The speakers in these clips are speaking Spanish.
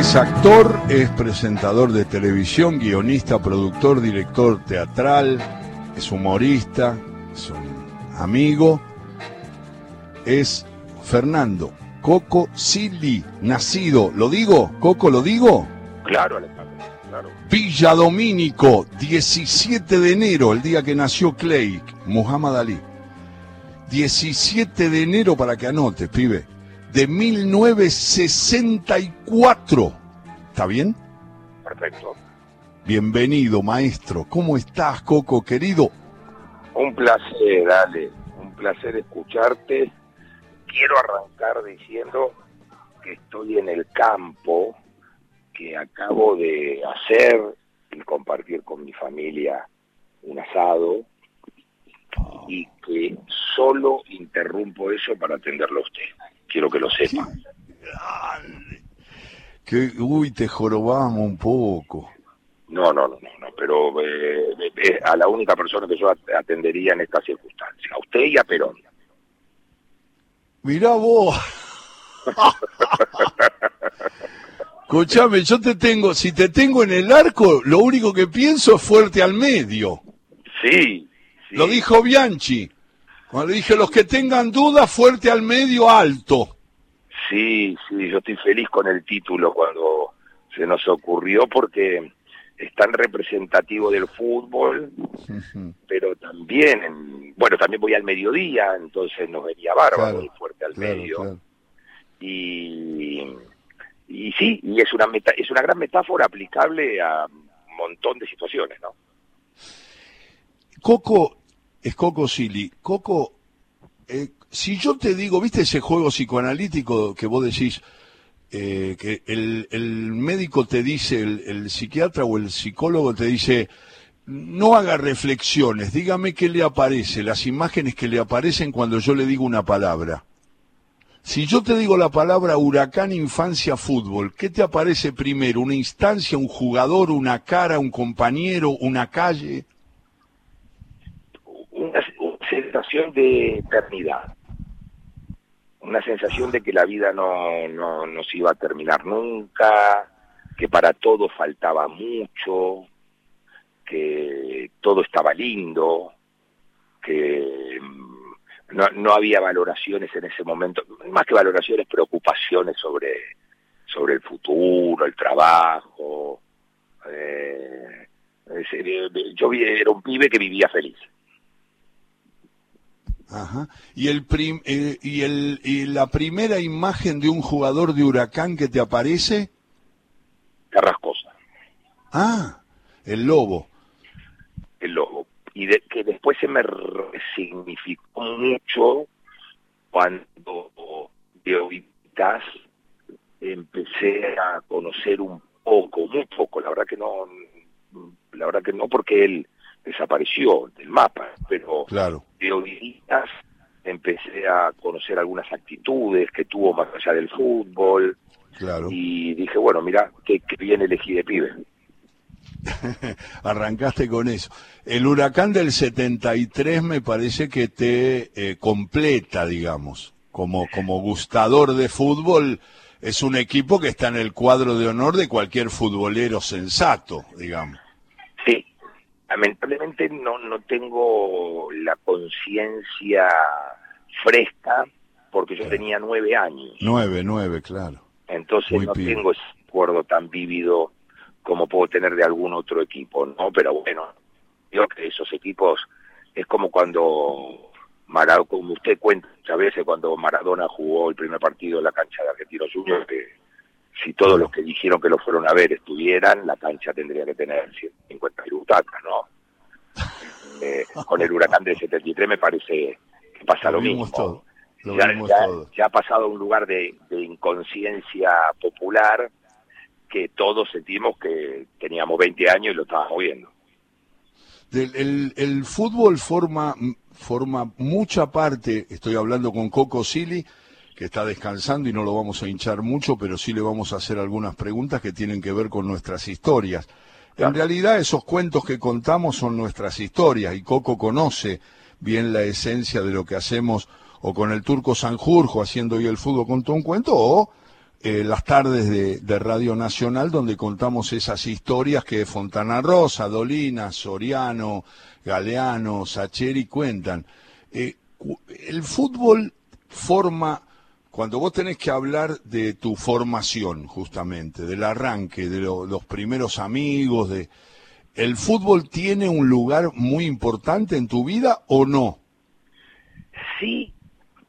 Es actor, es presentador de televisión, guionista, productor, director teatral, es humorista, es un amigo. Es Fernando Coco Silly, nacido, ¿lo digo? ¿Coco lo digo? Claro, Alejandro, claro. Villa Domínico, 17 de enero, el día que nació Clay, Muhammad Ali. 17 de enero para que anotes, pibe de 1964. ¿Está bien? Perfecto. Bienvenido, maestro. ¿Cómo estás, Coco, querido? Un placer, dale. Un placer escucharte. Quiero arrancar diciendo que estoy en el campo, que acabo de hacer y compartir con mi familia un asado y que solo interrumpo eso para atenderlo a usted quiero que lo sepa. Que, uy, te jorobamos un poco. No, no, no, no, pero eh, eh, eh, a la única persona que yo atendería en esta circunstancia, a usted y a Perón. Mirá vos. Escuchame, yo te tengo, si te tengo en el arco, lo único que pienso es fuerte al medio. Sí. sí. Lo dijo Bianchi. Cuando dije, los que tengan dudas, fuerte al medio, alto. Sí, sí, yo estoy feliz con el título cuando se nos ocurrió porque es tan representativo del fútbol, pero también, bueno, también voy al mediodía, entonces nos venía bárbaro fuerte al medio. Y, y sí, y es una, meta, es una gran metáfora aplicable a un montón de situaciones, ¿no? Coco, es Coco Silly. Coco, eh, si yo te digo, ¿viste ese juego psicoanalítico que vos decís, eh, que el, el, médico te dice, el, el, psiquiatra o el psicólogo te dice, no haga reflexiones, dígame qué le aparece, las imágenes que le aparecen cuando yo le digo una palabra. Si yo te digo la palabra huracán, infancia, fútbol, ¿qué te aparece primero? ¿Una instancia, un jugador, una cara, un compañero, una calle? Sensación de eternidad, una sensación de que la vida no, no, no se iba a terminar nunca, que para todo faltaba mucho, que todo estaba lindo, que mm, no, no había valoraciones en ese momento, más que valoraciones, preocupaciones sobre, sobre el futuro, el trabajo. Eh, yo era un pibe que vivía feliz. Ajá. ¿Y, el eh, y, el, y la primera imagen de un jugador de Huracán que te aparece? Carrascosa. Ah, el lobo. El lobo. Y de, que después se me significó mucho cuando de oídas empecé a conocer un poco, muy poco, la verdad que no, la verdad que no porque él desapareció del mapa, pero claro. de oídas empecé a conocer algunas actitudes que tuvo más allá del fútbol. Claro. Y dije, bueno, mira, qué, bien elegí de pibe. Arrancaste con eso. El huracán del 73 me parece que te eh, completa, digamos, como, como gustador de fútbol. Es un equipo que está en el cuadro de honor de cualquier futbolero sensato, digamos. Lamentablemente no, no tengo la conciencia fresca porque yo tenía nueve años. Nueve, nueve, claro. Entonces no tengo ese acuerdo tan vívido como puedo tener de algún otro equipo, ¿no? Pero bueno, digo que esos equipos es como cuando Maradona, como usted cuenta muchas veces, cuando Maradona jugó el primer partido en la cancha de Argentinos Juniors, que si todos los que dijeron que lo fueron a ver estuvieran, la cancha tendría que tener 150 butacas, ¿no? Eh, con el huracán del 73 me parece que pasa lo, mismo. ya, ha pasado un lugar de, inconsciencia popular que todos sentimos que teníamos 20 años y lo estábamos viendo. el, el, fútbol forma, forma mucha parte, estoy hablando con Coco Silly, que está descansando y no lo vamos a hinchar mucho, pero sí le vamos a hacer algunas preguntas que tienen que ver con nuestras historias. En realidad esos cuentos que contamos son nuestras historias y Coco conoce bien la esencia de lo que hacemos o con el turco Sanjurjo haciendo hoy el fútbol con todo un cuento o eh, las tardes de, Radio Nacional donde contamos esas historias que Fontana Rosa, Dolina, Soriano, Galeano, Sacheri cuentan. Eh, el fútbol forma, cuando vos tenés que hablar de tu formación, justamente, del arranque, de los primeros amigos, de ¿el fútbol tiene un lugar muy importante en tu vida o no? Sí,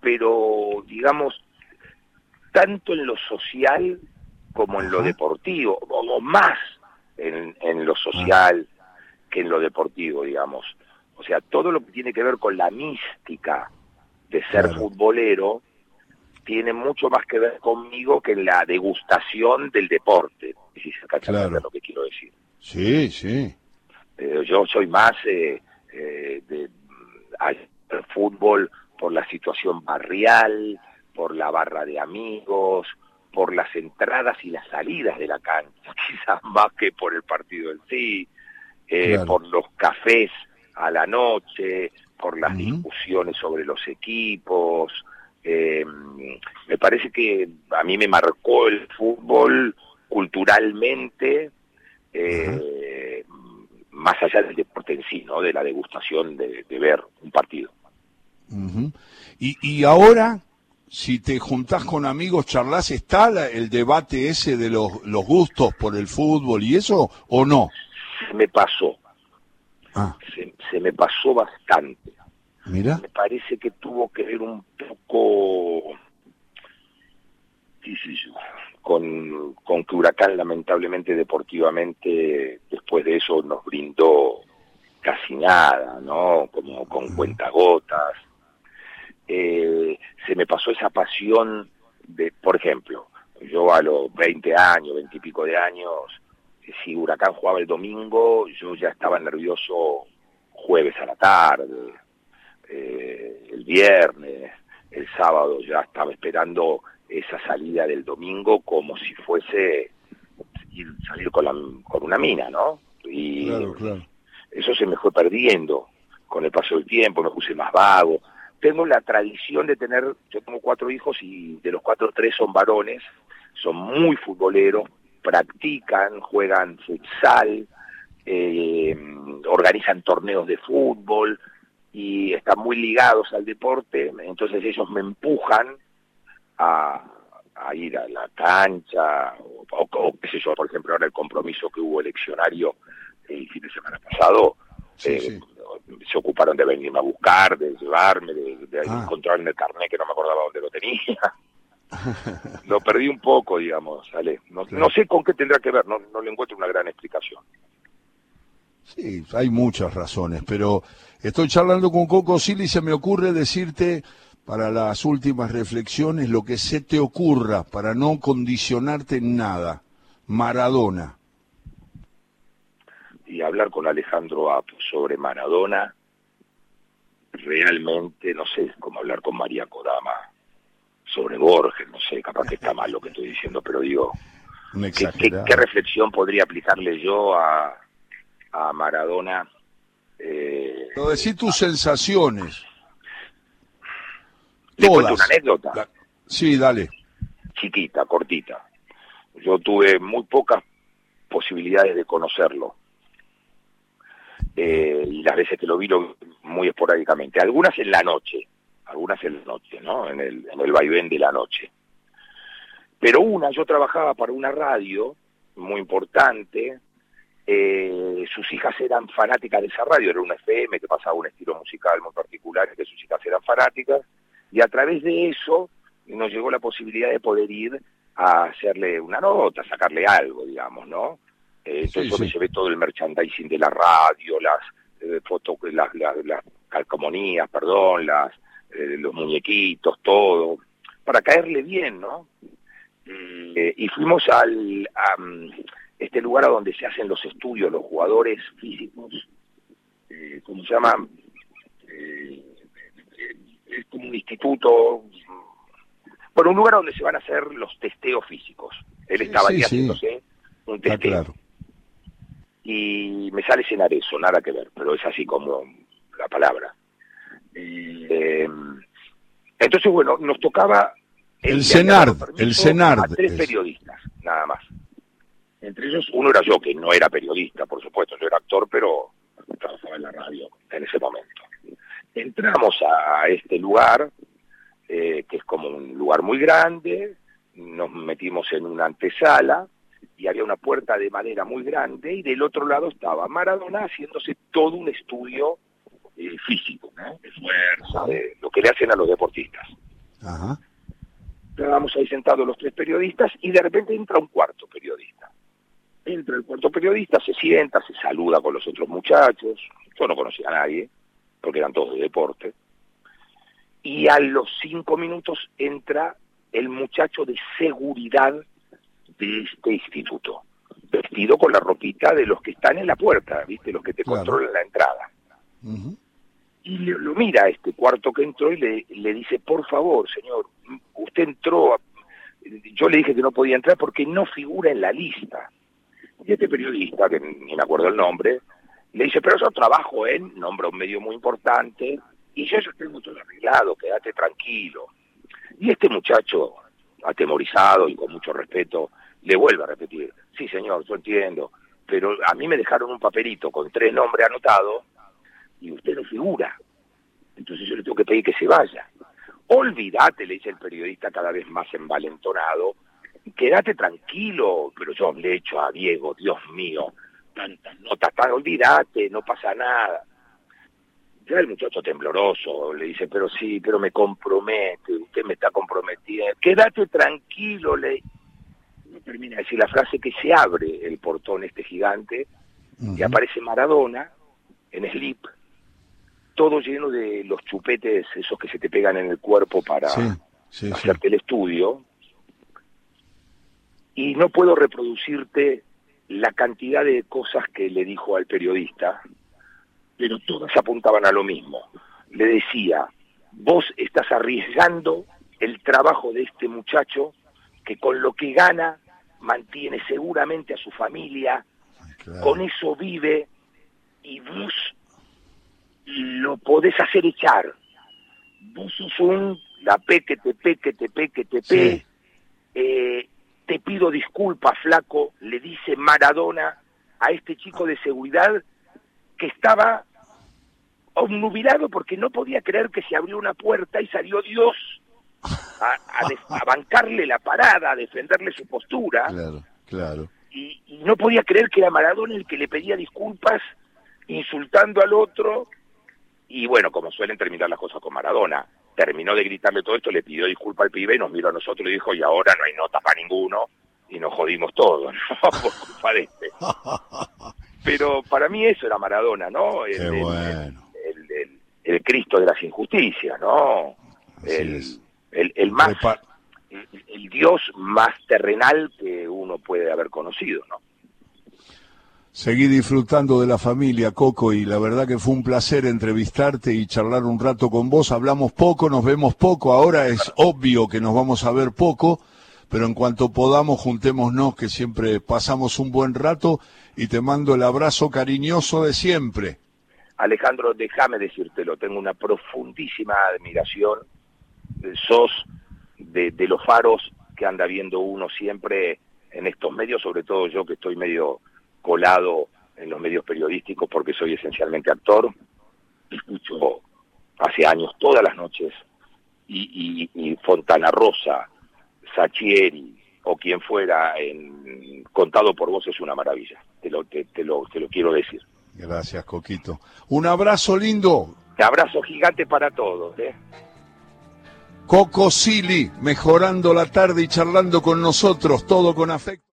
pero digamos, tanto en lo social como en lo deportivo, o más en, lo social que en lo deportivo, digamos. O sea, todo lo que tiene que ver con la mística de ser futbolero tiene mucho más que ver conmigo que en la degustación del deporte, si se claro. lo que quiero decir. Sí, sí. Eh, yo soy más eh, eh, de, fútbol por la situación barrial, por la barra de amigos, por las entradas y las salidas de la cancha, quizás más que por el partido en sí, eh, por los cafés a la noche, por las discusiones sobre los equipos. Eh, me parece que a mí me marcó el fútbol culturalmente, eh, más allá del deporte en sí, ¿no? de la degustación de, ver un partido. y, y ahora, si te juntás con amigos, charlas, ¿está el debate ese de los, los gustos por el fútbol y eso o no? Se me pasó. Ah. Se, me pasó bastante. Mira. Me parece que tuvo que ver un poco, con, con que Huracán lamentablemente deportivamente después de eso nos brindó casi nada, ¿no? Como con cuentagotas eh, se me pasó esa pasión de, por ejemplo, yo a los 20 años, 20 y pico de años, si Huracán jugaba el domingo, yo ya estaba nervioso jueves a la tarde, eh, el viernes, el sábado ya estaba esperando esa salida del domingo como si fuese ir, salir con, la, con una mina, ¿no? Y eso se me fue perdiendo con el paso del tiempo, me puse más vago, tengo la tradición de tener, yo tengo cuatro hijos y de los cuatro tres son varones, son muy futboleros, practican, juegan futsal, eh, organizan torneos de fútbol y están muy ligados al deporte, entonces ellos me empujan a, ir a la cancha, o, qué sé yo, por ejemplo, ahora el compromiso que hubo eleccionario el fin de semana pasado, eh, se ocuparon de venirme a buscar, de llevarme, de, ah. encontrarme el carnet que no me acordaba dónde lo tenía. lo perdí un poco, digamos, Ale. No, sé con qué tendrá que ver, no, no le encuentro una gran explicación. Sí, hay muchas razones, pero estoy charlando con Coco Silly y se me ocurre decirte para las últimas reflexiones lo que se te ocurra para no condicionarte en nada. Maradona y hablar con Alejandro Apo sobre Maradona, realmente, no sé, como hablar con María Kodama sobre Borges, no sé, capaz que está mal lo que estoy diciendo, pero digo, ¿qué, reflexión podría aplicarle yo a, a Maradona? Eh, decir tus sensaciones. ¿Le cuento una anécdota? Sí, dale. Chiquita, cortita. Yo tuve muy pocas posibilidades de conocerlo eh, y las veces que lo vi lo muy esporádicamente, algunas en la noche, algunas en la noche, ¿no? En el, en el vaivén de la noche. Pero una, yo trabajaba para una radio muy importante, eh, sus hijas eran fanáticas de esa radio, era una FM que pasaba un estilo musical muy particular, que sus hijas eran fanáticas, y a través de eso nos llegó la posibilidad de poder ir a hacerle una nota, sacarle algo, digamos, ¿no? Eh, entonces yo me llevé todo el merchandising de la radio, las eh, fotos, las, las, calcomanías, perdón, las, eh, los muñequitos, todo, para caerle bien, ¿no? Mm. y fuimos al a, este lugar a donde se hacen los estudios, los jugadores físicos, ¿cómo se llama? es como un instituto, bueno, un lugar donde se van a hacer los testeos físicos. Él estaba ahí haciéndose un testeo y me sale cenar eso, nada que ver, pero es así como la palabra. Eh, entonces, bueno, nos tocaba El CENARD, el CENARD. A tres periodistas, nada más. Entre ellos, uno era yo, que no era periodista, por supuesto, yo era actor, pero trabajaba en la radio en ese momento. Entramos a este lugar, eh, que es como un lugar muy grande, nos metimos en una antesala y había una puerta de madera muy grande y del otro lado estaba Maradona haciéndose todo un estudio eh, físico, de fuerza, de lo que le hacen a los deportistas. Estábamos ahí sentados los tres periodistas y de repente entra un cuarto periodista. Entra el cuarto periodista, se sienta, se saluda con los otros muchachos. Yo no conocía a nadie, porque eran todos de deporte. Y a los cinco minutos entra el muchacho de seguridad de este instituto, vestido con la ropita de los que están en la puerta, ¿viste? Los que te controlan la entrada. Y lo mira a este cuarto que entró y le, le dice, por favor, señor, usted entró, yo le dije que no podía entrar porque no figura en la lista. Y este periodista, que ni me acuerdo el nombre, le dice, pero yo trabajo en, nombra un medio muy importante, y yo ya tengo todo arreglado, quédate tranquilo. Y este muchacho, atemorizado y con mucho respeto, le vuelve a repetir, sí señor, yo entiendo, pero a mí me dejaron un papelito con tres nombres anotados y usted no figura. Entonces yo le tengo que pedir que se vaya. Olvídate, le dice el periodista cada vez más envalentonado, quédate tranquilo, pero yo le echo a Diego, Dios mío, tantas notas, tan, olvídate, no pasa nada. Ya el muchacho tembloroso le dice, pero sí, pero me compromete, usted me está comprometiendo, quédate tranquilo, le... No termina de decir la frase que se abre el portón este gigante y aparece Maradona en slip, todo lleno de los chupetes, esos que se te pegan en el cuerpo para hacerte el estudio. Y no puedo reproducirte la cantidad de cosas que le dijo al periodista, pero todas apuntaban a lo mismo. Le decía, vos estás arriesgando el trabajo de este muchacho que con lo que gana mantiene seguramente a su familia, con eso vive y vos lo podés hacer echar. Vos sos un la pe que te pe que te pe que te pe. Eh, pido disculpas, flaco, le dice Maradona a este chico de seguridad que estaba obnubilado porque no podía creer que se abrió una puerta y salió Dios a, a, bancarle la parada, a defenderle su postura. Claro, claro. Y, y no podía creer que era Maradona el que le pedía disculpas insultando al otro y bueno, como suelen terminar las cosas con Maradona, terminó de gritarle todo esto, le pidió disculpa al pibe y nos miró a nosotros y dijo, y ahora no hay nota para ninguno, y nos jodimos todos, ¿no? Por culpa de este. Pero para mí eso era Maradona, ¿no? El, bueno. el, Cristo de las injusticias, ¿no? El, el, más... el Dios más terrenal que uno puede haber conocido, ¿no? Seguí disfrutando de la familia, Coco, y la verdad que fue un placer entrevistarte y charlar un rato con vos. Hablamos poco, nos vemos poco, ahora es obvio que nos vamos a ver poco, pero en cuanto podamos, juntémonos, que siempre pasamos un buen rato, y te mando el abrazo cariñoso de siempre. Alejandro, déjame decírtelo, tengo una profundísima admiración. Sos de, de los faros que anda viendo uno siempre en estos medios, sobre todo yo que estoy medio colado en los medios periodísticos porque soy esencialmente actor. Escucho hace años todas las noches y, Fontana Rosa, Sachieri o quien fuera en contado por vos es una maravilla. Te lo, te, lo, te lo quiero decir. Gracias, Coquito. Un abrazo lindo. Un abrazo gigante para todos. ¿eh? Coco Sili, mejorando la tarde y charlando con nosotros, todo con afecto.